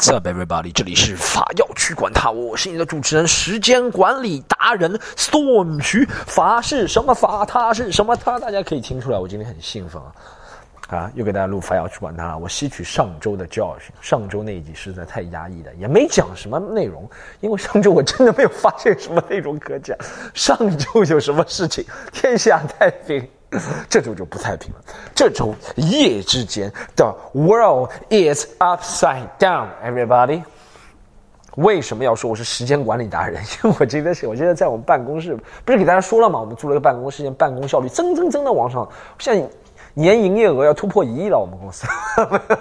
Sup everybody，这里是法药去管他，我是你的主持人，时间管理达人 Storm 徐。法是什么法？他是什么他？大家可以听出来，我今天很兴奋啊！啊，又给大家录法药去管他了。我吸取上周的教训，上周那一集实在太压抑了，也没讲什么内容，因为上周我真的没有发现什么内容可讲。上周有什么事情？天下太平。这周就不太平了。这周一夜之间，the world is upside down. Everybody，为什么要说我是时间管理达人？因为我今天是，我现在在我们办公室，不是给大家说了吗？我们租了个办公室，现在办公效率蹭蹭蹭的往上，现在年营业额要突破一亿了。我们公司，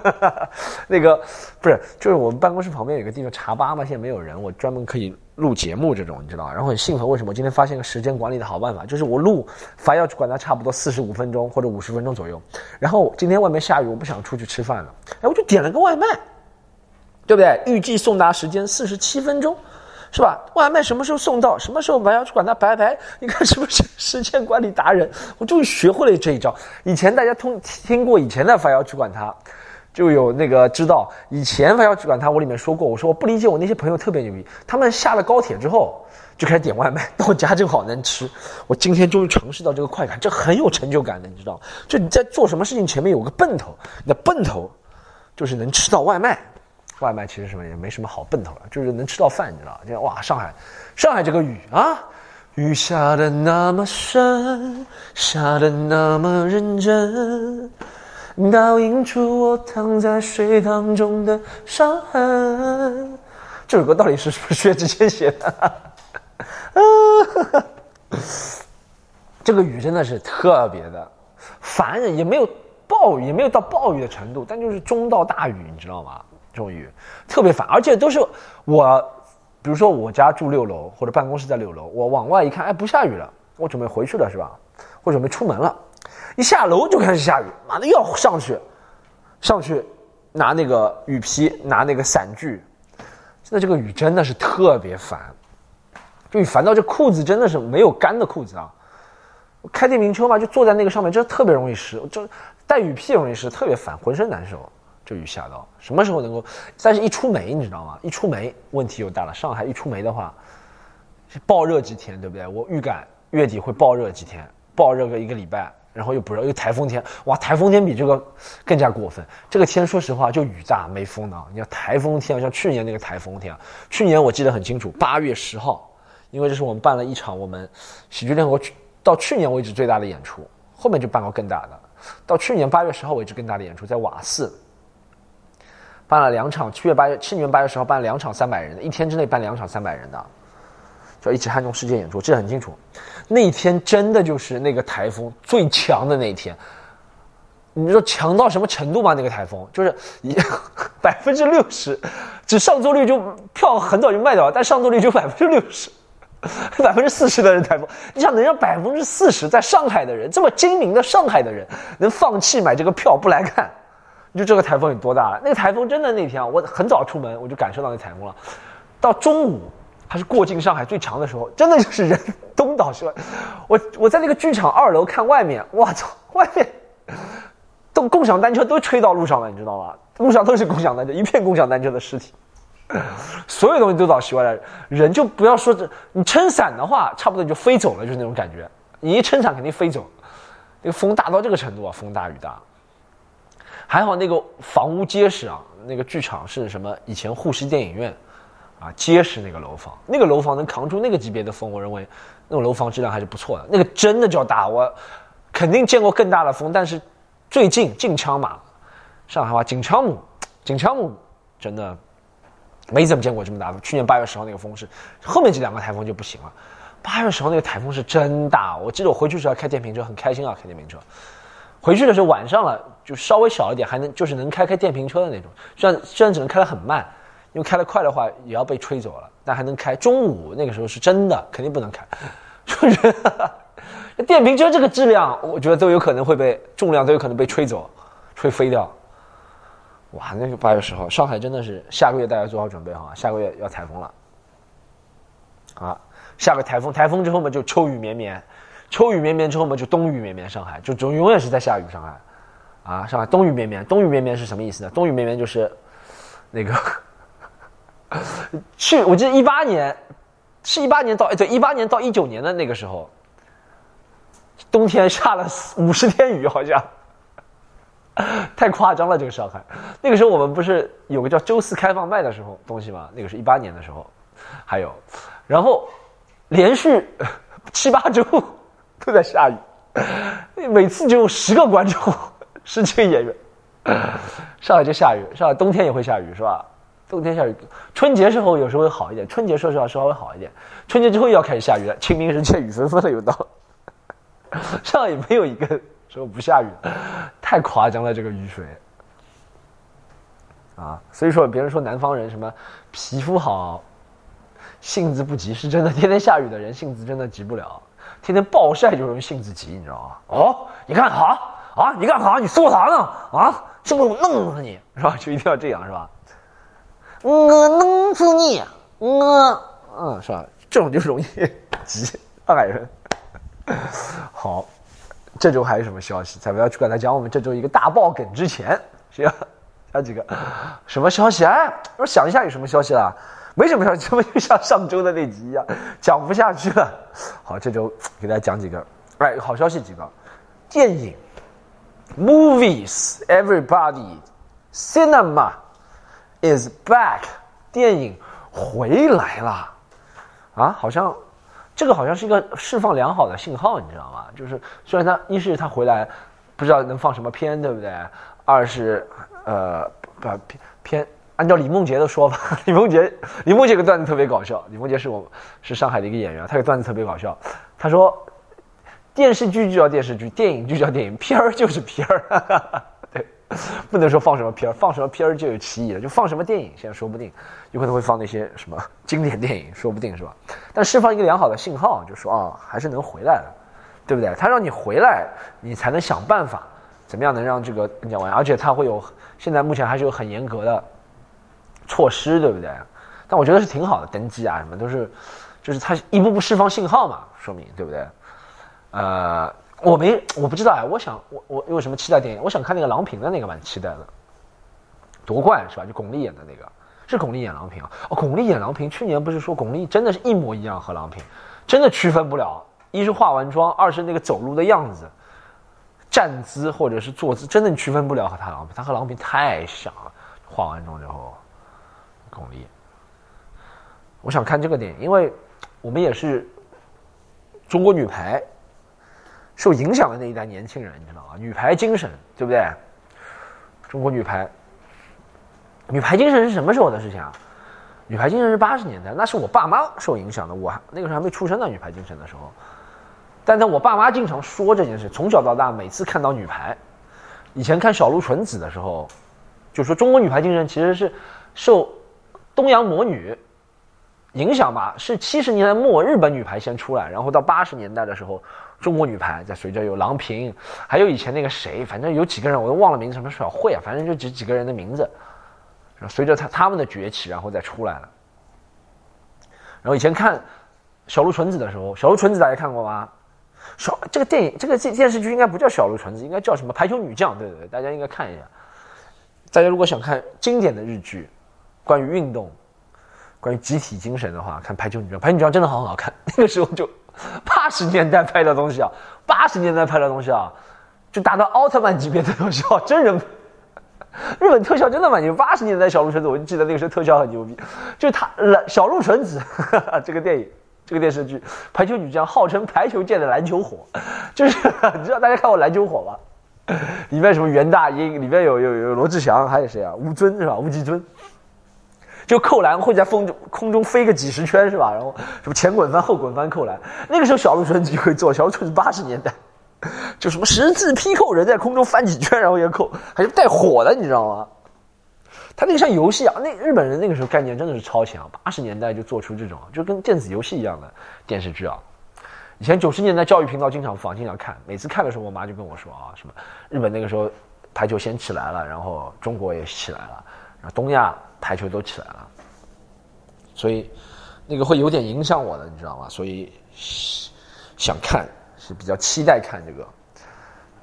那个不是，就是我们办公室旁边有个地方茶吧嘛，现在没有人，我专门可以。录节目这种你知道，然后很兴奋。为什么？今天发现个时间管理的好办法，就是我录，凡要管它差不多四十五分钟或者五十分钟左右。然后今天外面下雨，我不想出去吃饭了，哎，我就点了个外卖，对不对？预计送达时间四十七分钟，是吧？外卖什么时候送到？什么时候凡要去管它拜拜？你看是不是 时间管理达人？我终于学会了这一招。以前大家通听过以前的凡要去管它。就有那个知道以前还要去管他，我里面说过，我说我不理解我那些朋友特别牛逼，他们下了高铁之后就开始点外卖，到家正好能吃。我今天终于尝试到这个快感，这很有成就感的，你知道就你在做什么事情前面有个奔头，你的奔头就是能吃到外卖。外卖其实什么也没什么好奔头了，就是能吃到饭，你知道？现在哇，上海，上海这个雨啊，雨下的那么深，下的那么认真。倒映出我躺在水塘中的伤痕。这首歌到底是不是薛之谦写的？这个雨真的是特别的烦人，也没有暴雨，也没有到暴雨的程度，但就是中到大雨，你知道吗？这种雨特别烦，而且都是我，比如说我家住六楼或者办公室在六楼，我往外一看，哎，不下雨了，我准备回去了，是吧？我准备出门了。一下楼就开始下雨，妈的又要上去，上去拿那个雨披，拿那个伞具。现在这个雨真的是特别烦，就雨烦到这裤子真的是没有干的裤子啊！开电瓶车嘛，就坐在那个上面，真的特别容易湿，就带雨披容易湿，特别烦，浑身难受。这雨下到什么时候能够？但是一出梅，你知道吗？一出梅问题又大了。上海一出梅的话，是暴热几天，对不对？我预感月底会暴热几天，暴热个一个礼拜。然后又不热，又台风天，哇！台风天比这个更加过分。这个天说实话就雨大没风的。你要台风天，像去年那个台风天啊，去年我记得很清楚，八月十号，因为这是我们办了一场我们喜剧联合国到去年为止最大的演出，后面就办过更大的。到去年八月十号为止更大的演出在瓦寺，办了两场。七月八月，去年八月十号办了两场三百人的，一天之内办两场三百人的。叫一起汉中世界演出，这很清楚。那天真的就是那个台风最强的那一天。你说强到什么程度吗？那个台风就是一百分之六十，只上座率就票很早就卖掉了，但上座率就百分之六十，百分之四十的人台风。你想能让百分之四十在上海的人这么精明的上海的人能放弃买这个票不来看，就这个台风有多大了？那个台风真的那天啊，我很早出门我就感受到那台风了，到中午。它是过境上海最强的时候，真的就是人东倒西歪。我我在那个剧场二楼看外面，我操，外面都共享单车都吹到路上了，你知道吗？路上都是共享单车，一片共享单车的尸体，所有东西都倒西歪了。人就不要说这，你撑伞的话，差不多你就飞走了，就是那种感觉。你一撑伞肯定飞走。那个风大到这个程度啊，风大雨大。还好那个房屋结实啊，那个剧场是什么？以前沪西电影院。啊，结实那个楼房，那个楼房能扛住那个级别的风，我认为那种楼房质量还是不错的。那个真的叫大，我肯定见过更大的风，但是最近近枪嘛，上海话近枪母，近枪母真的没怎么见过这么大的。去年八月十号那个风是，后面这两个台风就不行了。八月十号那个台风是真大，我记得我回去时候开电瓶车很开心啊，开电瓶车。回去的时候晚上了，就稍微小一点，还能就是能开开电瓶车的那种，虽然虽然只能开得很慢。因为开得快的话也要被吹走了，但还能开。中午那个时候是真的，肯定不能开。就是，电瓶车这个质量，我觉得都有可能会被重量都有可能被吹走，吹飞掉。哇，那个八月十号，上海真的是下个月大家做好准备哈，下个月要台风了。啊，下个台风，台风之后嘛就秋雨绵绵，秋雨绵绵之后嘛就冬雨绵绵，上海就总永远是在下雨。上海，啊，上海冬雨绵绵，冬雨绵绵是什么意思呢？冬雨绵绵就是那个。去，我记得一八年，是一八年到哎对，一八年到一九年的那个时候，冬天下了五十天雨，好像太夸张了。这个上海，那个时候我们不是有个叫周四开放麦的时候东西吗？那个是一八年的时候，还有，然后连续七八周 都在下雨，每次就有十个观众，十几个演员。上海就下雨，上海冬天也会下雨，是吧？冬天下雨，春节时候有时候会好一点。春节说实话稍微好一点，春节之后又要开始下雨了。清明时节雨纷纷的，又到。上海没有一个说不下雨，太夸张了这个雨水。啊，所以说别人说南方人什么皮肤好，性子不急，是真的。天天下雨的人性子真的急不了，天天暴晒就容易性子急，你知道吗？哦，你干啥？啊，你干啥？你说啥呢？啊，是不是我弄死你？是吧？就一定要这样，是吧？我弄死你，我，嗯，是吧？这种就容易急，上海人。好，这周还有什么消息？在不要去跟他讲我们这周一个大爆梗之前，行，还有几个什么消息？哎，我想一下有什么消息了？没什么消息，怎么就像上周的那集一样，讲不下去了。好，这周给大家讲几个，哎，好消息几个，电影，movies，everybody，cinema。is back，电影回来了，啊，好像这个好像是一个释放良好的信号，你知道吗？就是虽然它一是它回来，不知道能放什么片，对不对？二是呃，把片片按照李梦洁的说法，李梦洁李梦洁个段子特别搞笑。李梦洁是我是上海的一个演员，他个段子特别搞笑。他说，电视剧就叫电视剧，电影就叫电影，片儿就是片儿。不能说放什么片儿，放什么片儿就有歧义了。就放什么电影，现在说不定，有可能会放那些什么经典电影，说不定是吧？但释放一个良好的信号，就说啊，还是能回来的，对不对？他让你回来，你才能想办法，怎么样能让这个讲完？而且他会有，现在目前还是有很严格的措施，对不对？但我觉得是挺好的，登记啊什么都是，就是他一步步释放信号嘛，说明对不对？呃。我没，我不知道哎。我想，我我有什么期待电影？我想看那个郎平的那个，蛮期待的。夺冠是吧？就巩俐演的那个，是巩俐演郎平啊。哦，巩俐演郎平，去年不是说巩俐真的是一模一样和郎平，真的区分不了。一是化完妆，二是那个走路的样子，站姿或者是坐姿，真的区分不了和她郎平。她和郎平太像了。化完妆之后，巩俐。我想看这个电影，因为我们也是中国女排。受影响的那一代年轻人，你知道吗？女排精神，对不对？中国女排，女排精神是什么时候的事情啊？女排精神是八十年代，那是我爸妈受影响的，我还那个时候还没出生呢。女排精神的时候，但在我爸妈经常说这件事，从小到大，每次看到女排，以前看小鹿纯子的时候，就说中国女排精神其实是受东洋魔女。影响吧，是七十年代末日本女排先出来，然后到八十年代的时候，中国女排在随着有郎平，还有以前那个谁，反正有几个人我都忘了名字，什么小慧啊，反正就几几个人的名字，随着他他们的崛起，然后再出来了。然后以前看小鹿纯子的时候，小鹿纯子大家看过吗？小这个电影这个电电视剧应该不叫小鹿纯子，应该叫什么排球女将？对对对，大家应该看一下。大家如果想看经典的日剧，关于运动。关于集体精神的话，看《排球女将》，《排球女将》真的很好看。那个时候就八十年代拍的东西啊，八十年代拍的东西啊，就达到奥特曼级别的东西啊，真人。日本特效真的蛮牛。八十年代小鹿纯子，我就记得那个时候特效很牛逼。就他小鹿纯子 这个电影，这个电视剧《排球女将》，号称排球界的篮球火，就是 你知道大家看过篮球火吗？里面什么袁大英，里面有有有罗志祥，还有谁啊？吴尊是吧？吴极尊。就扣篮会在风中空中飞个几十圈是吧？然后什么前滚翻后滚翻扣篮，那个时候小鹿纯子就会做。小鹿纯子八十年代，就什么十字劈扣，人在空中翻几圈然后也扣，还是带火的，你知道吗？他那个像游戏啊，那日本人那个时候概念真的是超强。八十年代就做出这种就跟电子游戏一样的电视剧啊。以前九十年代教育频道经常放，经常看，每次看的时候我妈就跟我说啊，什么日本那个时候排球先起来了，然后中国也起来了，然后东亚。排球都起来了，所以那个会有点影响我的，你知道吗？所以想看是比较期待看这个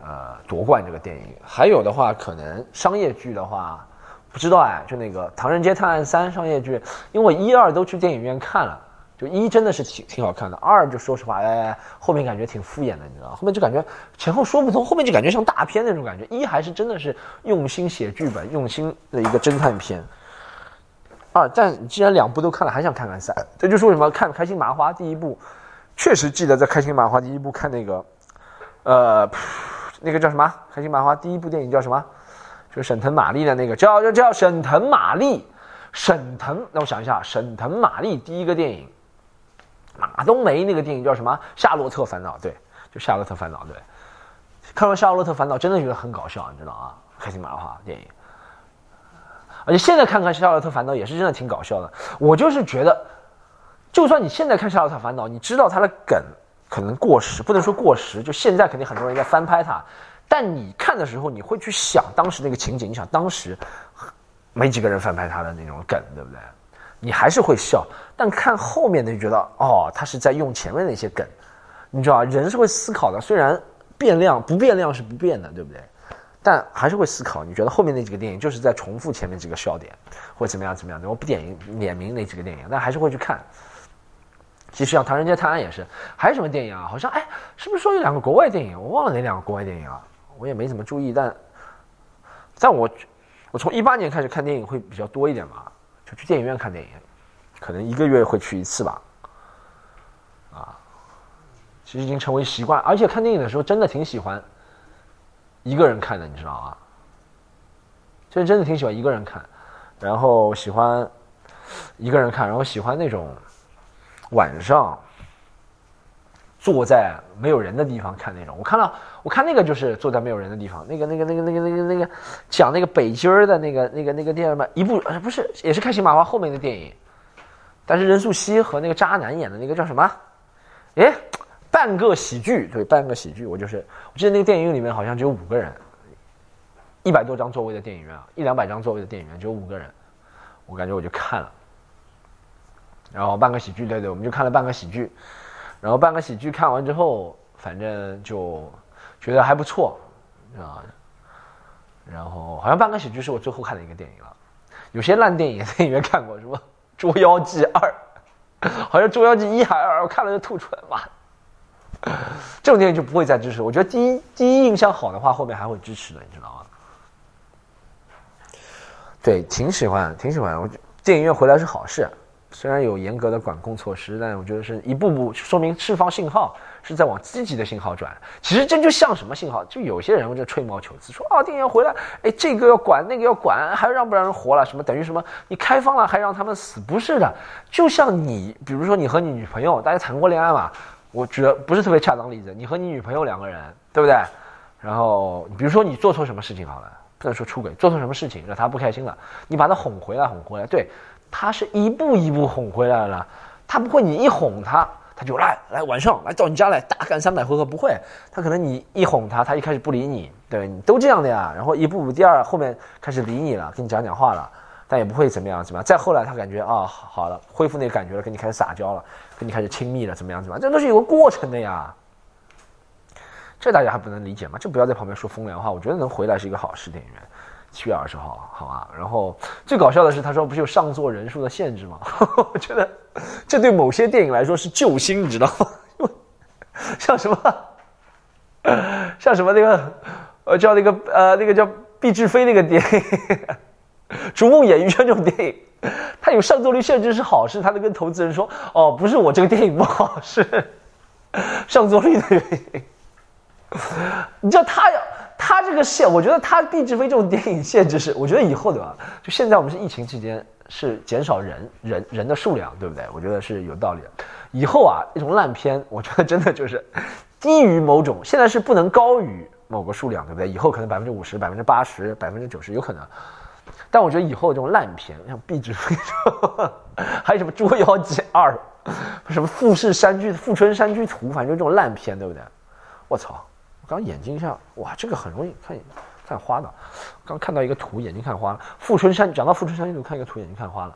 呃夺冠这个电影。还有的话，可能商业剧的话，不知道哎，就那个《唐人街探案三》商业剧，因为我一二都去电影院看了，就一真的是挺挺好看的，二就说实话，哎，后面感觉挺敷衍的，你知道后面就感觉前后说不通，后面就感觉像大片那种感觉。一还是真的是用心写剧本，用心的一个侦探片。二，但既然两部都看了，还想看看三，这就是为什么看《开心麻花》第一部，确实记得在《开心麻花》第一部看那个，呃，那个叫什么？《开心麻花》第一部电影叫什么？就沈腾、马丽的那个叫叫叫沈腾、马丽，沈腾，让我想一下，沈腾、马丽第一个电影，马冬梅那个电影叫什么？《夏洛特烦恼》对，就《夏洛特烦恼》对。看完《夏洛特烦恼》真的觉得很搞笑，你知道啊？开心麻花电影，而且现在看看《夏洛特烦恼》也是真的挺搞笑的。我就是觉得，就算你现在看《夏洛特烦恼》，你知道它的梗可能过时，不能说过时，就现在肯定很多人在翻拍它。但你看的时候，你会去想当时那个情景，你想当时没几个人翻拍他的那种梗，对不对？你还是会笑。但看后面的就觉得，哦，他是在用前面那些梗，你知道？人是会思考的，虽然变量不变量是不变的，对不对？但还是会思考。你觉得后面那几个电影就是在重复前面几个笑点，或怎么样怎么样的？我不点名点名那几个电影，但还是会去看。其实像《唐人街探案》也是，还有什么电影啊？好像哎，是不是说有两个国外电影？我忘了哪两个国外电影啊？我也没怎么注意，但，但我，我从一八年开始看电影会比较多一点嘛，就去电影院看电影，可能一个月会去一次吧，啊，其实已经成为习惯，而且看电影的时候真的挺喜欢一个人看的，你知道吗？其实真的挺喜欢一个人看，然后喜欢一个人看，然后喜欢那种晚上。坐在没有人的地方看那种，我看到我看那个就是坐在没有人的地方，那个那个那个那个那个那个讲那个北京儿的那个那个那个电影嘛，一部呃不是也是开心麻花后面的电影，但是任素汐和那个渣男演的那个叫什么？哎，半个喜剧，对，半个喜剧，我就是我记得那个电影里面好像只有五个人，一百多张座位的电影院啊，一两百张座位的电影院只有五个人，我感觉我就看了，然后半个喜剧，对对，我们就看了半个喜剧。然后半个喜剧看完之后，反正就觉得还不错，啊，然后好像半个喜剧是我最后看的一个电影了。有些烂电影在电影院看过，什么《捉妖记二》，好像《捉妖记一》还二，我看了就吐出来，妈！这种电影就不会再支持。我觉得第一第一印象好的话，后面还会支持的，你知道吗？对，挺喜欢，挺喜欢。我电影院回来是好事。虽然有严格的管控措施，但我觉得是一步步说明释放信号是在往积极的信号转。其实这就像什么信号？就有些人就吹毛求疵，说啊电影院回来，哎这个要管那个要管，还让不让人活了？什么等于什么？你开放了还让他们死？不是的，就像你，比如说你和你女朋友，大家谈过恋爱嘛？我觉得不是特别恰当例子。你和你女朋友两个人，对不对？然后比如说你做错什么事情好了，不能说出轨，做错什么事情让他不开心了，你把他哄回来，哄回来，对。他是一步一步哄回来了，他不会你一哄他，他就来来晚上来到你家来大干三百回合，不会，他可能你一哄他，他一开始不理你，对你都这样的呀，然后一步步第二后面开始理你了，跟你讲讲话了，但也不会怎么样怎么样，再后来他感觉啊好了，恢复那个感觉了，跟你开始撒娇了，跟你开始亲密了，怎么样怎么样，这都是有个过程的呀，这大家还不能理解吗？这不要在旁边说风凉话，我觉得能回来是一个好事，电影院。七月二十号，好吧。然后最搞笑的是，他说不是有上座人数的限制吗？我觉得这对某些电影来说是救星，你知道吗？像什么，像什么那个，呃，叫那个呃，那个叫毕志飞那个电影《逐梦演艺圈》这种电影，他有上座率限制是好事，他能跟投资人说，哦，不是我这个电影不好，是 上座率的原因。你知道他要。他这个限，我觉得他毕志飞这种电影限制是，我觉得以后对吧？就现在我们是疫情期间，是减少人人人的数量，对不对？我觉得是有道理的。以后啊，一种烂片，我觉得真的就是低于某种，现在是不能高于某个数量，对不对？以后可能百分之五十、百分之八十、百分之九十有可能。但我觉得以后这种烂片，像壁纸飞，还有什么《捉妖记二》，什么《富士山居富春山居图》，反正就这种烂片，对不对？我操！我刚眼睛一下，哇，这个很容易看看花的。刚看到一个图，眼睛看花了。富春山讲到富春山居图，看一个图，眼睛看花了。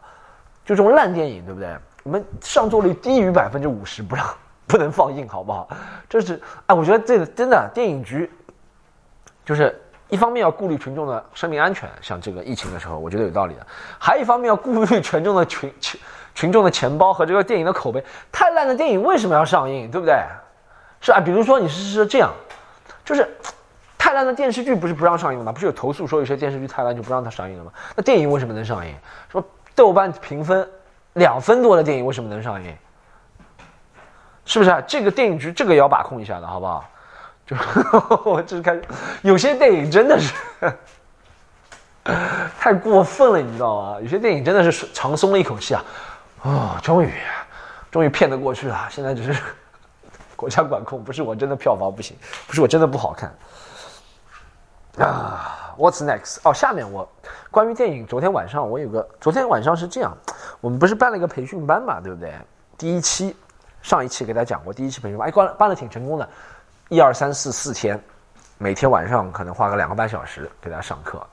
就这种烂电影，对不对？我们上座率低于百分之五十，不让不能放映，好不好？这是哎，我觉得这个真的电影局，就是一方面要顾虑群众的生命安全，像这个疫情的时候，我觉得有道理的；还一方面要顾虑群众的群群群众的钱包和这个电影的口碑。太烂的电影为什么要上映？对不对？是啊，比如说你是是这样，就是太烂的电视剧不是不让上映吗？不是有投诉说有些电视剧太烂就不让它上映了吗？那电影为什么能上映？说豆瓣评分两分多的电影为什么能上映？是不是啊？这个电影局这个也要把控一下的，好不好？就 我这是看，有些电影真的是 太过分了，你知道吗？有些电影真的是长松了一口气啊！哦，终于，终于骗得过去了。现在只是 国家管控，不是我真的票房不行，不是我真的不好看啊。What's next？哦，下面我关于电影，昨天晚上我有个，昨天晚上是这样，我们不是办了一个培训班嘛，对不对？第一期，上一期给大家讲过，第一期培训班，哎，办办的挺成功的。一二三四四天，每天晚上可能花个两个半小时给大家上课。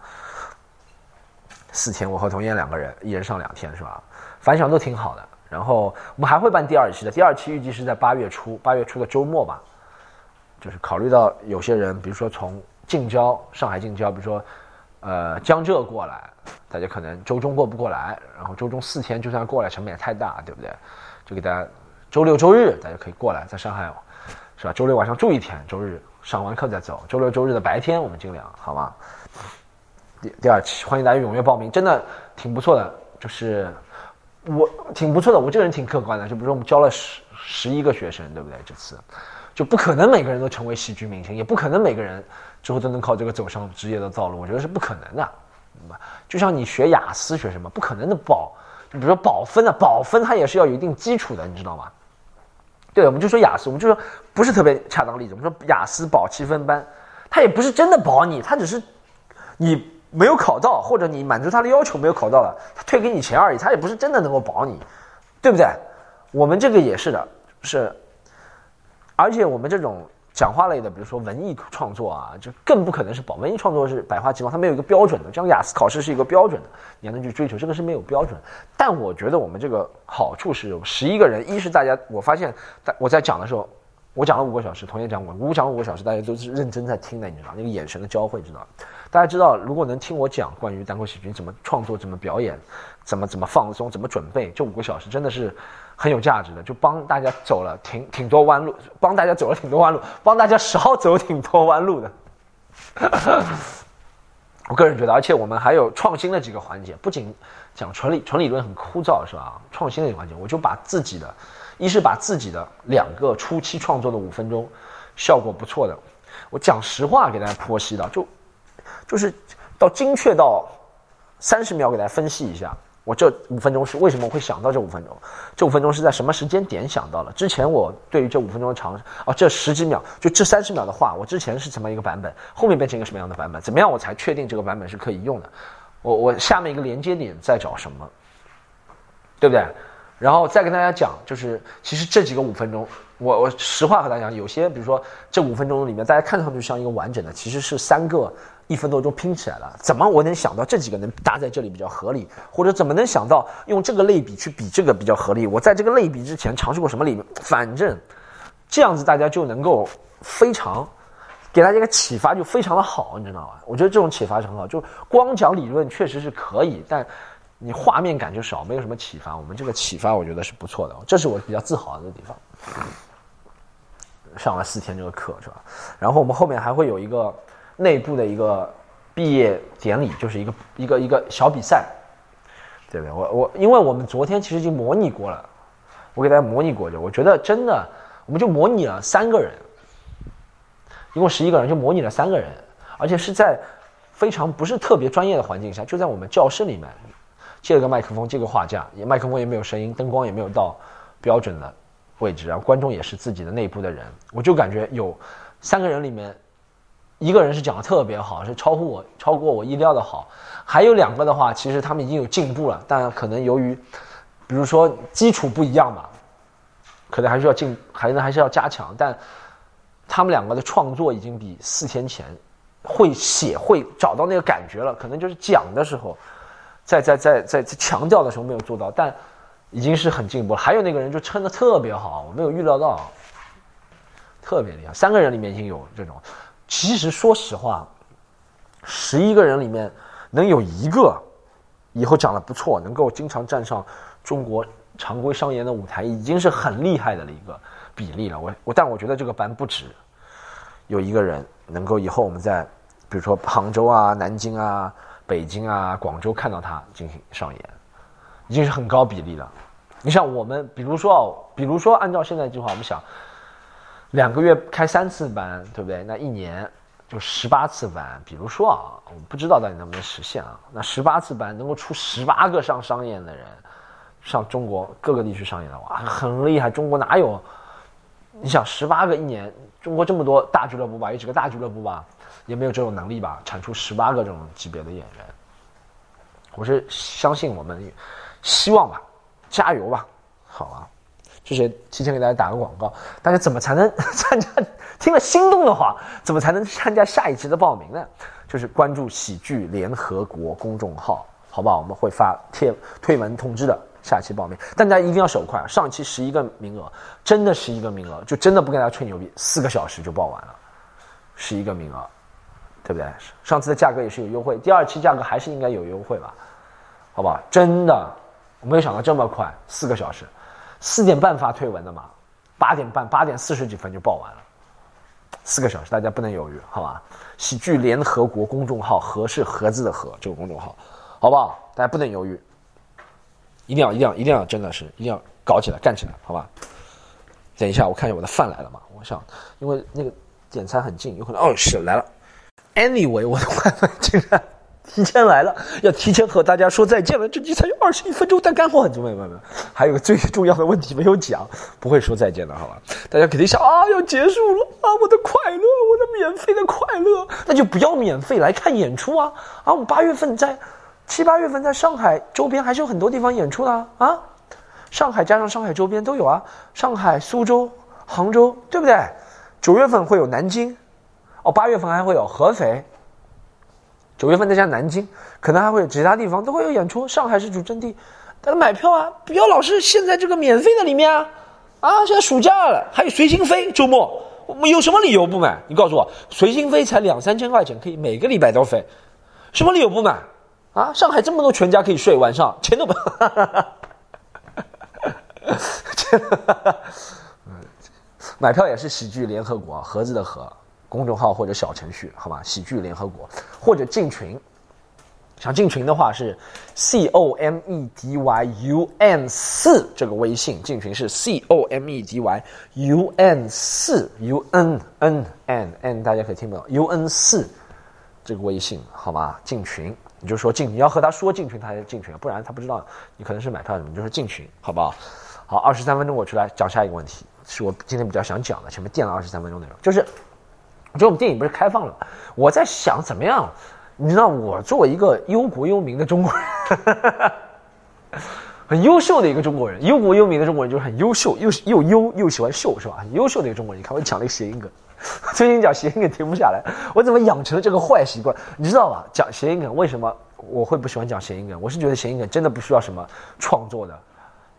四天，我和童燕两个人，一人上两天，是吧？反响都挺好的。然后我们还会办第二期的，第二期预计是在八月初，八月初的周末吧。就是考虑到有些人，比如说从近郊、上海近郊，比如说呃江浙过来，大家可能周中过不过来，然后周中四天就算过来，成本也太大，对不对？就给大家周六周日大家可以过来，在上海。是吧？周六晚上住一天，周日上完课再走。周六周日的白天我们尽量，好吗？第第二期，欢迎大家踊跃报名，真的挺不错的。就是我挺不错的，我这个人挺客观的。就比如说我们教了十十一个学生，对不对？这次就不可能每个人都成为喜剧明星，也不可能每个人之后都能靠这个走上职业的道路。我觉得是不可能的，就像你学雅思学什么，不可能的保，就比如说保分的，保分它也是要有一定基础的，你知道吗？对，我们就说雅思，我们就说不是特别恰当的例子。我们说雅思保七分班，他也不是真的保你，他只是你没有考到，或者你满足他的要求没有考到了，他退给你钱而已，他也不是真的能够保你，对不对？我们这个也是的，是，而且我们这种。讲话类的，比如说文艺创作啊，就更不可能是保文艺创作是百花齐放，它没有一个标准的。像雅思考试是一个标准的，你还能去追求，这个是没有标准。但我觉得我们这个好处是有十一个人，一是大家，我发现，我在讲的时候，我讲了五个小时，同学讲过，我讲五个小时，大家都是认真在听的，你知道那个眼神的交汇，知道大家知道，如果能听我讲关于单口喜剧怎么创作、怎么表演、怎么怎么放松、怎么准备，这五个小时真的是。很有价值的，就帮大家走了挺挺多弯路，帮大家走了挺多弯路，帮大家少走挺多弯路的。我个人觉得，而且我们还有创新的几个环节，不仅讲纯理纯理论很枯燥，是吧？创新的几个环节，我就把自己的，一是把自己的两个初期创作的五分钟，效果不错的，我讲实话给大家剖析的，就就是到精确到三十秒给大家分析一下。我这五分钟是为什么会想到这五分钟？这五分钟是在什么时间点想到了？之前我对于这五分钟的长哦，这十几秒就这三十秒的话，我之前是怎么一个版本？后面变成一个什么样的版本？怎么样我才确定这个版本是可以用的？我我下面一个连接点在找什么？对不对？然后再跟大家讲，就是其实这几个五分钟，我我实话和大家讲，有些比如说这五分钟里面，大家看上去像一个完整的，其实是三个。一分多钟拼起来了，怎么我能想到这几个能搭在这里比较合理，或者怎么能想到用这个类比去比这个比较合理？我在这个类比之前尝试过什么理论？反正这样子大家就能够非常给大家一个启发，就非常的好，你知道吗？我觉得这种启发是很好，就光讲理论确实是可以，但你画面感就少，没有什么启发。我们这个启发我觉得是不错的，这是我比较自豪的地方。上了四天这个课是吧？然后我们后面还会有一个。内部的一个毕业典礼，就是一个一个一个小比赛，对不对？我我，因为我们昨天其实已经模拟过了，我给大家模拟过的，我觉得真的，我们就模拟了三个人，一共十一个人，就模拟了三个人，而且是在非常不是特别专业的环境下，就在我们教室里面，借了个麦克风，借个画架，也麦克风也没有声音，灯光也没有到标准的位置，然后观众也是自己的内部的人，我就感觉有三个人里面。一个人是讲的特别好，是超乎我超过我意料的好，还有两个的话，其实他们已经有进步了，但可能由于，比如说基础不一样吧，可能还是要进，还能还是要加强。但他们两个的创作已经比四天前会写会找到那个感觉了，可能就是讲的时候，在在在在在强调的时候没有做到，但已经是很进步了。还有那个人就撑的特别好，我没有预料到，特别厉害。三个人里面已经有这种。其实说实话，十一个人里面能有一个以后长得不错，能够经常站上中国常规商演的舞台，已经是很厉害的了一个比例了。我我，但我觉得这个班不止有一个人能够以后我们在比如说杭州啊、南京啊、北京啊、广州看到他进行上演，已经是很高比例了。你像我们，比如说哦，比如说按照现在计划，我们想两个月开三次班，对不对？那一年。就十八次班，比如说啊，我不知道到底能不能实现啊。那十八次班能够出十八个上商演的人，上中国各个地区上演的，哇，很厉害。中国哪有？你想十八个一年，中国这么多大俱乐部吧，有几个大俱乐部吧，也没有这种能力吧，产出十八个这种级别的演员。我是相信我们，希望吧，加油吧，好啊。这是提前给大家打个广告，大家怎么才能 参加？听了心动的话，怎么才能参加下一期的报名呢？就是关注喜剧联合国公众号，好不好？我们会发贴推文通知的。下期报名，但大家一定要手快，上期十一个名额，真的十一个名额，就真的不跟大家吹牛逼，四个小时就报完了，十一个名额，对不对？上次的价格也是有优惠，第二期价格还是应该有优惠吧？好不好？真的，我没有想到这么快，四个小时。四点半发推文的嘛，八点半八点四十几分就报完了，四个小时，大家不能犹豫，好吧？喜剧联合国公众号，盒是盒子的盒，这个公众号，好不好？大家不能犹豫，一定要一定要一定要，真的是一定要搞起来干起来，好吧？等一下，我看一下我的饭来了嘛？我想，因为那个点餐很近，有可能哦是来了。Anyway，我的外卖 竟然。提前来了，要提前和大家说再见了。这集才有二十一分钟，但干货很多。没有没有，还有个最重要的问题没有讲，不会说再见的，好吧？大家肯定想啊，要结束了啊，我的快乐，我的免费的快乐，那就不要免费来看演出啊啊！我们八月份在七八月份在上海周边还是有很多地方演出的啊，上海加上上海周边都有啊，上海、苏州、杭州，对不对？九月份会有南京，哦，八月份还会有合肥。九月份再加南京，可能还会有其他地方都会有演出。上海是主阵地，大家买票啊！不要老是陷在这个免费的里面啊！啊，现在暑假了，还有随心飞，周末我们有什么理由不买？你告诉我，随心飞才两三千块钱，可以每个礼拜都飞，什么理由不买？啊，上海这么多全家可以睡，晚上钱都不，买票也是喜剧联合国盒子的盒。公众号或者小程序，好吧？喜剧联合国或者进群，想进群的话是 C O M E D Y U N 四这个微信进群是 C O M E D Y U N 四 U N N N N 大家可以听不懂 U N 四这个微信好吗？进群你就说进，你要和他说进群，他才进群，不然他不知道你可能是买票什么，你就说进群，好不好？好，二十三分钟我出来讲下一个问题，是我今天比较想讲的，前面垫了二十三分钟内容，就是。就我们电影不是开放了，我在想怎么样？你知道，我作为一个忧国忧民的中国人，很优秀的一个中国人，忧国忧民的中国人就是很优秀，又又优又喜欢秀，是吧？很优秀的一个中国人。你看我讲那个谐音梗，最近讲谐音梗停不下来，我怎么养成了这个坏习惯？你知道吧？讲谐音梗为什么我会不喜欢讲谐音梗？我是觉得谐音梗真的不需要什么创作的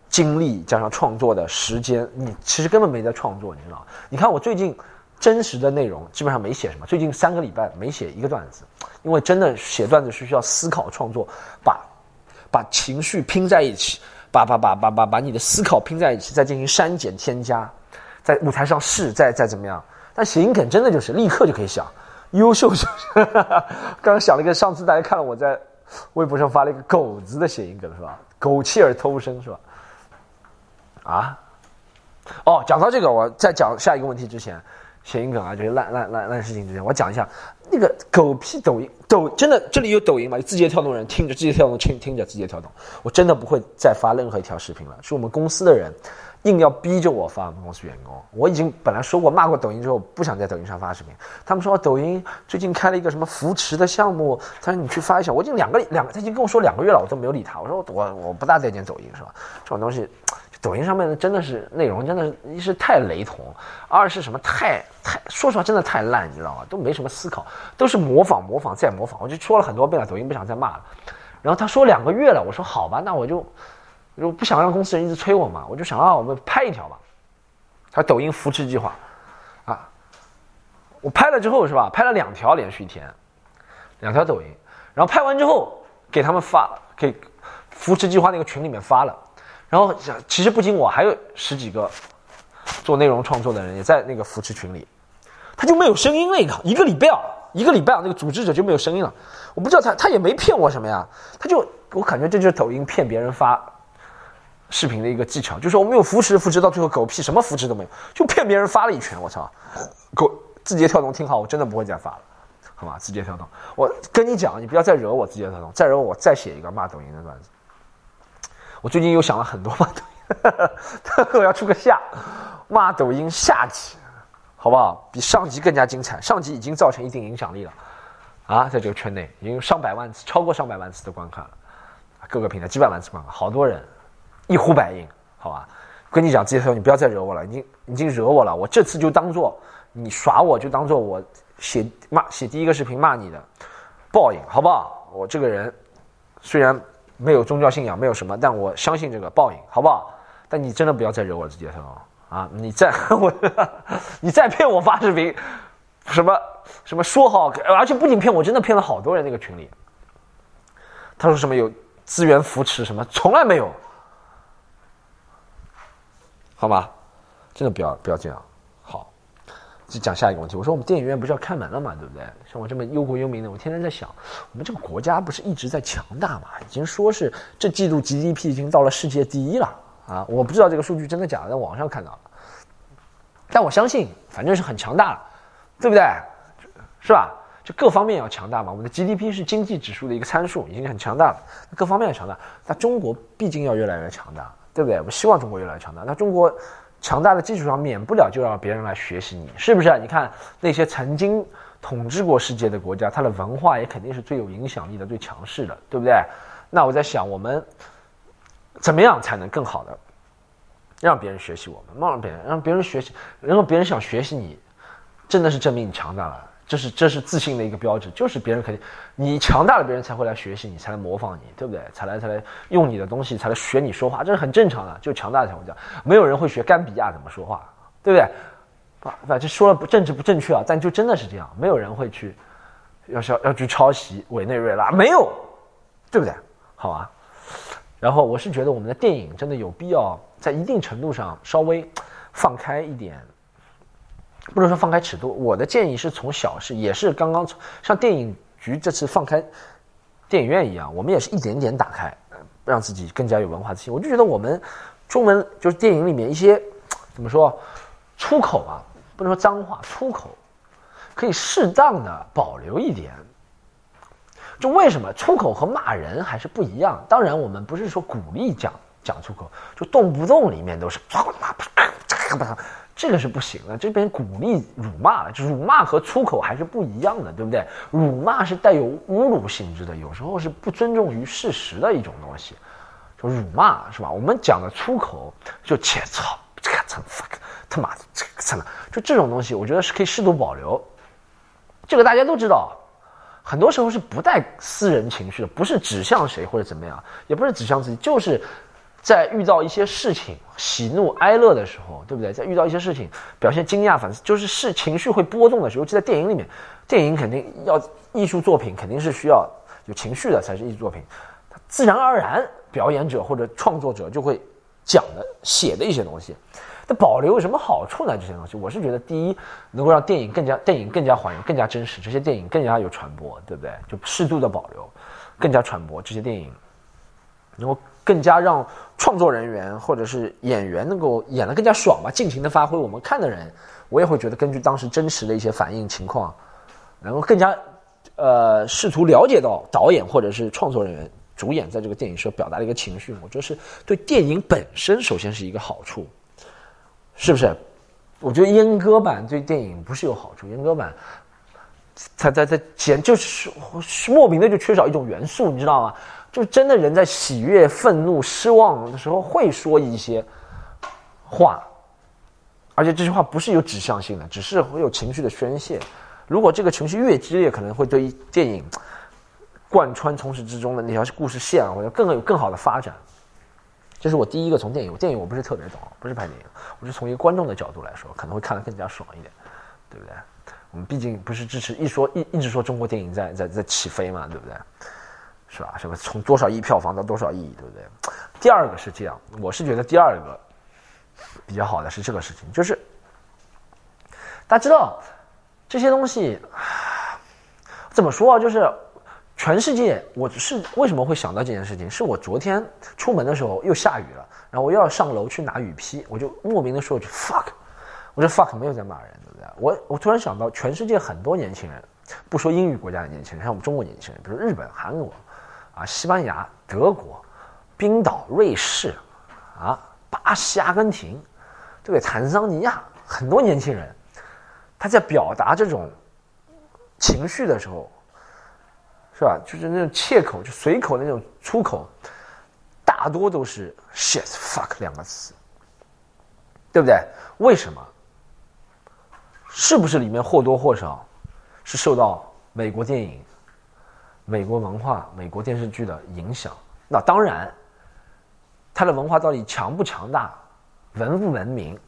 精力加上创作的时间，你其实根本没在创作，你知道？你看我最近。真实的内容基本上没写什么，最近三个礼拜没写一个段子，因为真的写段子是需要思考创作，把把情绪拼在一起，把把把把把把你的思考拼在一起，再进行删减添加，在舞台上试，再再怎么样。但谐音梗真的就是立刻就可以想，优秀是不是？刚 刚想了一个，上次大家看了我在微博上发了一个狗子的谐音梗是吧？苟且而偷生是吧？啊？哦，讲到这个，我在讲下一个问题之前。谐音梗啊，这些烂烂烂烂事情之前，我讲一下那个狗屁抖音抖真的这里有抖音吗？字节跳动人听着字节跳动听听着字节跳动，我真的不会再发任何一条视频了。是我们公司的人硬要逼着我发，我们公司员工我已经本来说过骂过抖音之后不想在抖音上发视频，他们说抖音最近开了一个什么扶持的项目，他说你去发一下。我已经两个两个他已经跟我说两个月了，我都没有理他。我说我我不大待见抖音是吧？这种东西。抖音上面的真的是内容，真的是一是太雷同，二是什么太太说实话真的太烂，你知道吗？都没什么思考，都是模仿模仿再模仿。我就说了很多遍了，抖音不想再骂了。然后他说两个月了，我说好吧，那我就就不想让公司人一直催我嘛，我就想啊，我们拍一条吧。他抖音扶持计划啊，我拍了之后是吧？拍了两条连续一天，两条抖音，然后拍完之后给他们发，给扶持计划那个群里面发了，然后其实不仅我，还有十几个做内容创作的人也在那个扶持群里，他就没有声音了，一个一个礼拜啊，一个礼拜啊，那个组织者就没有声音了，我不知道他他也没骗我什么呀，他就我感觉这就是抖音骗别人发视频的一个技巧，就是我没有扶持扶持到最后狗屁什么扶持都没有，就骗别人发了一圈，我操，狗字节跳动听好，我真的不会再发了。好吧，字节跳动，我跟你讲，你不要再惹我字节跳动，再惹我我，再写一个骂抖音的段子。我最近又想了很多骂抖音，我要出个下骂抖音下集，好不好？比上集更加精彩，上集已经造成一定影响力了，啊，在这个圈内已经上百万次，超过上百万次的观看了，各个平台几百万次观看，好多人一呼百应，好吧？跟你讲，字节跳动，你不要再惹我了，已经已经惹我了，我这次就当做你耍我，就当做我。写骂写第一个视频骂你的报应，好不好？我这个人虽然没有宗教信仰，没有什么，但我相信这个报应，好不好？但你真的不要再惹我自己了啊！你再 我，你再骗我发视频，什么什么说好，而且不仅骗我，真的骗了好多人。那个群里，他说什么有资源扶持什么，从来没有，好吧？真的不要不要这样。就讲下一个问题，我说我们电影院不是要开门了嘛，对不对？像我这么忧国忧民的，我天天在想，我们这个国家不是一直在强大嘛？已经说是这季度 GDP 已经到了世界第一了啊！我不知道这个数据真的假的，在网上看到了，但我相信反正是很强大了，对不对？是吧？就各方面要强大嘛。我们的 GDP 是经济指数的一个参数，已经很强大了，各方面要强大。那中国毕竟要越来越强大，对不对？我希望中国越来越强大。那中国。强大的基础上，免不了就让别人来学习你，是不是啊？你看那些曾经统治过世界的国家，它的文化也肯定是最有影响力的、最强势的，对不对？那我在想，我们怎么样才能更好的让别人学习我们？让别人让别人学习，然后别人想学习你，真的是证明你强大了。这是这是自信的一个标志，就是别人肯定你强大了，别人才会来学习你，才来模仿你，对不对？才来才来用你的东西，才来学你说话，这是很正常的。就强大的才会这样，没有人会学甘比亚怎么说话，对不对？不不，这说了不政治不正确啊，但就真的是这样，没有人会去要要要去抄袭委内瑞拉，没有，对不对？好啊。然后我是觉得我们的电影真的有必要在一定程度上稍微放开一点。不能说放开尺度，我的建议是从小事也是刚刚从像电影局这次放开电影院一样，我们也是一点点打开，让自己更加有文化自信。我就觉得我们中文就是电影里面一些怎么说出口啊，不能说脏话，出口可以适当的保留一点。就为什么出口和骂人还是不一样？当然我们不是说鼓励讲讲出口，就动不动里面都是操他妈不这个是不行的，这边鼓励辱骂了，辱骂和粗口还是不一样的，对不对？辱骂是带有侮辱性质的，有时候是不尊重于事实的一种东西，就辱骂是吧？我们讲的粗口就切操，这个操 fuck，他妈的这个操，就这种东西，我觉得是可以适度保留。这个大家都知道，很多时候是不带私人情绪的，不是指向谁或者怎么样，也不是指向自己，就是。在遇到一些事情，喜怒哀乐的时候，对不对？在遇到一些事情，表现惊讶、反思，就是是情绪会波动的时候。就在电影里面，电影肯定要艺术作品，肯定是需要有情绪的才是艺术作品。它自然而然，表演者或者创作者就会讲的、写的一些东西。那保留有什么好处呢？这些东西，我是觉得，第一，能够让电影更加电影更加还原、更加真实，这些电影更加有传播，对不对？就适度的保留，更加传播这些电影，能够。更加让创作人员或者是演员能够演得更加爽吧，尽情的发挥。我们看的人，我也会觉得根据当时真实的一些反应情况，能够更加呃试图了解到导演或者是创作人员、主演在这个电影所表达的一个情绪。我觉得是对电影本身首先是一个好处，是不是？我觉得阉割版对电影不是有好处，阉割版它在在简就是莫名的就缺少一种元素，你知道吗？就真的人在喜悦、愤怒、失望的时候会说一些话，而且这句话不是有指向性的，只是会有情绪的宣泄。如果这个情绪越激烈，可能会对电影贯穿从始至终的那条故事线，我觉得更有更好的发展。这是我第一个从电影，电影我不是特别懂，不是拍电影，我是从一个观众的角度来说，可能会看得更加爽一点，对不对？我们毕竟不是支持一说一一直说中国电影在在在起飞嘛，对不对？是吧？什么从多少亿票房到多少亿，对不对？第二个是这样，我是觉得第二个比较好的是这个事情，就是大家知道这些东西怎么说啊？就是全世界，我是为什么会想到这件事情？是我昨天出门的时候又下雨了，然后我又要上楼去拿雨披，我就莫名的说一句 fuck，我说 fuck 没有在骂人，对不对？我我突然想到，全世界很多年轻人，不说英语国家的年轻人，像我们中国年轻人，比如日本、韩国。啊，西班牙、德国、冰岛、瑞士，啊，巴西、阿根廷，对不对？坦桑尼亚，很多年轻人，他在表达这种情绪的时候，是吧？就是那种切口，就随口那种出口，大多都是 shit fuck 两个词，对不对？为什么？是不是里面或多或少是受到美国电影？美国文化、美国电视剧的影响，那当然，它的文化到底强不强大，文不文明，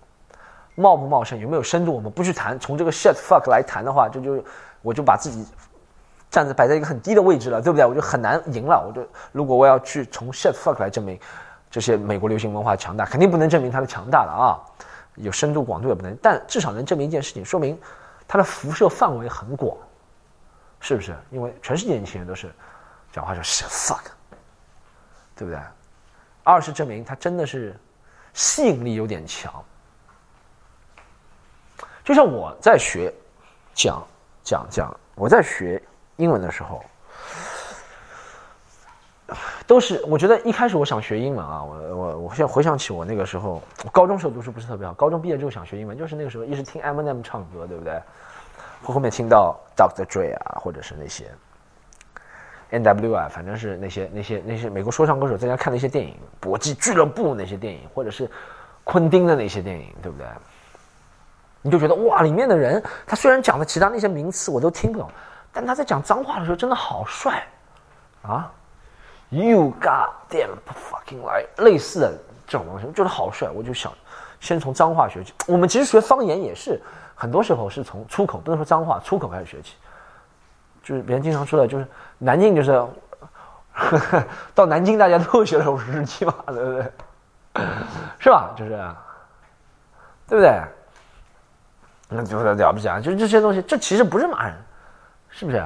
茂不茂盛，有没有深度，我们不去谈。从这个 shit fuck 来谈的话，这就我就把自己站在摆在一个很低的位置了，对不对？我就很难赢了。我就如果我要去从 shit fuck 来证明这些美国流行文化强大，肯定不能证明它的强大了啊，有深度广度也不能，但至少能证明一件事情，说明它的辐射范围很广。是不是？因为全世界年轻人都是讲话说 s h fuck”，对不对？二是证明他真的是吸引力有点强。就像我在学讲讲讲，我在学英文的时候，都是我觉得一开始我想学英文啊，我我我现在回想起我那个时候，我高中时候读书不是特别好，高中毕业之后想学英文，就是那个时候一直听 Eminem 唱歌，对不对？后后面听到 Doctor Dre 啊，或者是那些 N.W. 啊，反正是那些那些那些美国说唱歌手在家看那些电影，搏击俱乐部那些电影，或者是昆汀的那些电影，对不对？你就觉得哇，里面的人他虽然讲的其他那些名词我都听不懂，但他在讲脏话的时候真的好帅啊！You got damn fucking right，类似的这种东西，我觉得好帅，我就想先从脏话学起。我们其实学方言也是。很多时候是从出口，不能说脏话，出口开始学起。就是别人经常说的，就是南京就是呵呵，到南京大家都学了首日记嘛，对不对？是吧？就是，对不对？那就是了不起啊！就是这些东西，这其实不是骂人，是不是？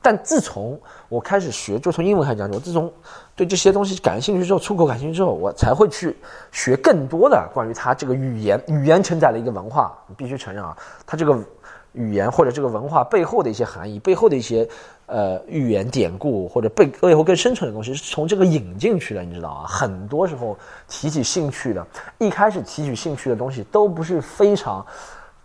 但自从我开始学，就从英文开始讲，我自从对这些东西感兴趣之后，出口感兴趣之后，我才会去学更多的关于它这个语言，语言承载了一个文化。你必须承认啊，它这个语言或者这个文化背后的一些含义，背后的一些呃语言典故或者背背后更深层的东西，是从这个引进去的，你知道啊？很多时候提起兴趣的，一开始提起兴趣的东西都不是非常。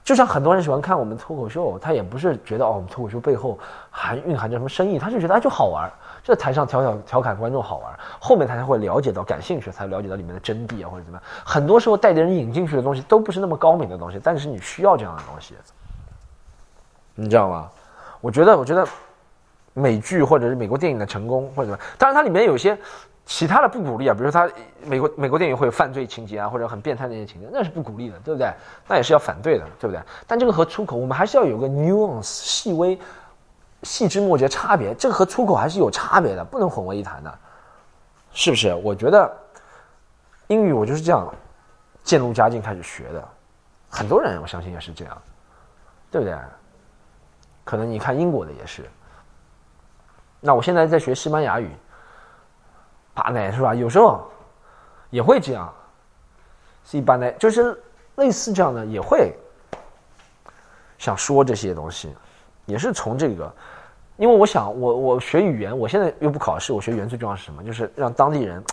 就像很多人喜欢看我们脱口秀，他也不是觉得哦，我们脱口秀背后含蕴含着什么深意，他就觉得哎就好玩，就在台上调调调侃观众好玩，后面他才会了解到感兴趣，才了解到里面的真谛啊或者怎么样。很多时候带着人引进去的东西都不是那么高明的东西，但是你需要这样的东西，你知道吗？我觉得，我觉得美剧或者是美国电影的成功或者怎么，当然它里面有些。其他的不鼓励啊，比如说他美国美国电影会有犯罪情节啊，或者很变态那些情节，那是不鼓励的，对不对？那也是要反对的，对不对？但这个和出口，我们还是要有个 nuance 细微、细枝末节差别，这个和出口还是有差别的，不能混为一谈的，是不是？我觉得英语我就是这样渐入佳境开始学的，很多人我相信也是这样，对不对？可能你看英国的也是，那我现在在学西班牙语。把奶是吧？有时候也会这样，是一般的，就是类似这样的也会想说这些东西，也是从这个，因为我想我我学语言，我现在又不考试，我学语言最重要是什么？就是让当地人，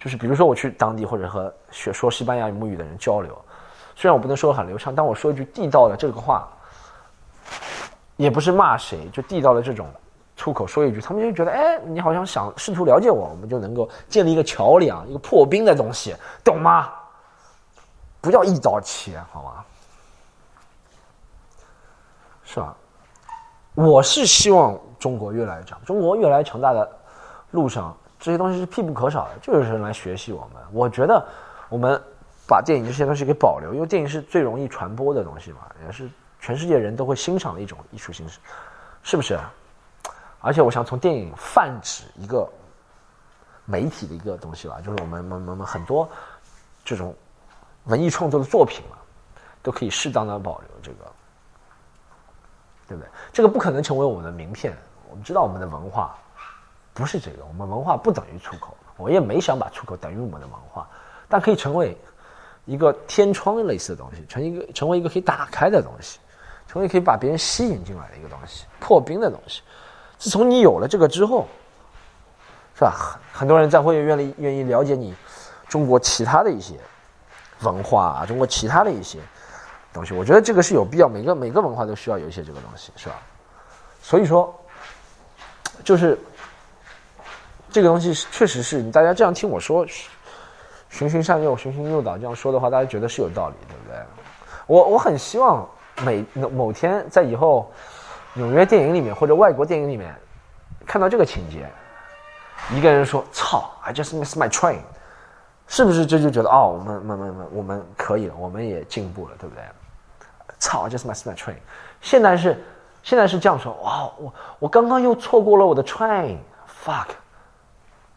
就是比如说我去当地或者和学说西班牙语母语的人交流，虽然我不能说很流畅，但我说一句地道的这个话，也不是骂谁，就地道的这种。出口说一句，他们就觉得，哎，你好像想试图了解我，我们就能够建立一个桥梁，一个破冰的东西，懂吗？不要一刀切，好吗？是吧？我是希望中国越来越强，中国越来越强大的路上，这些东西是必不可少的，就是人来学习我们。我觉得我们把电影这些东西给保留，因为电影是最容易传播的东西嘛，也是全世界人都会欣赏的一种艺术形式，是不是？而且我想从电影泛指一个媒体的一个东西吧，就是我们我们我们很多这种文艺创作的作品嘛，都可以适当的保留这个，对不对？这个不可能成为我们的名片。我们知道我们的文化不是这个，我们文化不等于出口。我也没想把出口等于我们的文化，但可以成为一个天窗类似的东西，成一个成为一个可以打开的东西，成为可以把别人吸引进来的一个东西，破冰的东西。自从你有了这个之后，是吧？很很多人才会愿意愿意了解你中国其他的一些文化啊，中国其他的一些东西。我觉得这个是有必要，每个每个文化都需要有一些这个东西，是吧？所以说，就是这个东西确实是大家这样听我说，循循善诱，循循诱导这样说的话，大家觉得是有道理，对不对？我我很希望每某天在以后。纽约电影里面或者外国电影里面，看到这个情节，一个人说“操，I just miss my train”，是不是这就觉得哦，我们、我们、我们、我们可以了，我们也进步了，对不对？操，I just miss my train。现在是现在是这样说，哇，我我刚刚又错过了我的 train，fuck，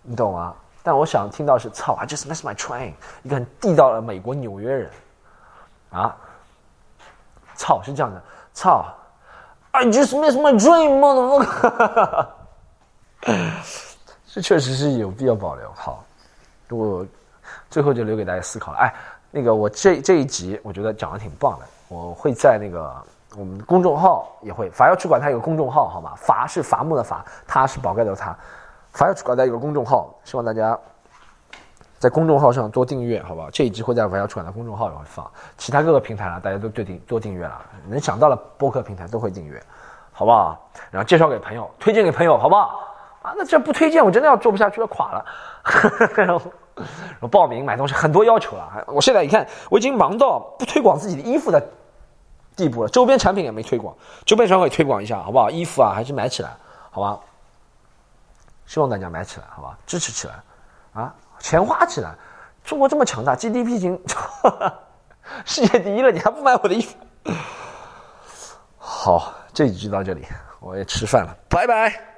你懂吗？但我想听到是“操，I just miss my train”，一个很地道的美国纽约人，啊，操，是这样的，操。I just miss my dream，哈哈哈这确实是有必要保留。好，我最后就留给大家思考了。哎，那个我这这一集我觉得讲的挺棒的，我会在那个我们公众号也会，法药出馆它有个公众号，好吧？伐是伐木的伐，它是宝盖的它，法药出馆它有个公众号，希望大家。在公众号上多订阅，好不好？这一集会在玩妖出版的公众号也会放，其他各个平台呢，大家都对订多订阅了，能想到的播客平台都会订阅，好不好？然后介绍给朋友，推荐给朋友，好不好？啊，那这不推荐我真的要做不下去了，垮了。然后报名买东西很多要求了，我现在你看我已经忙到不推广自己的衣服的地步了，周边产品也没推广，周边产品推广一下，好不好？衣服啊还是买起来，好吧？希望大家买起来，好吧？支持起来，啊！钱花起来，中国这么强大，GDP 已经 世界第一了，你还不买我的衣服？好，这集就到这里，我也吃饭了，拜拜。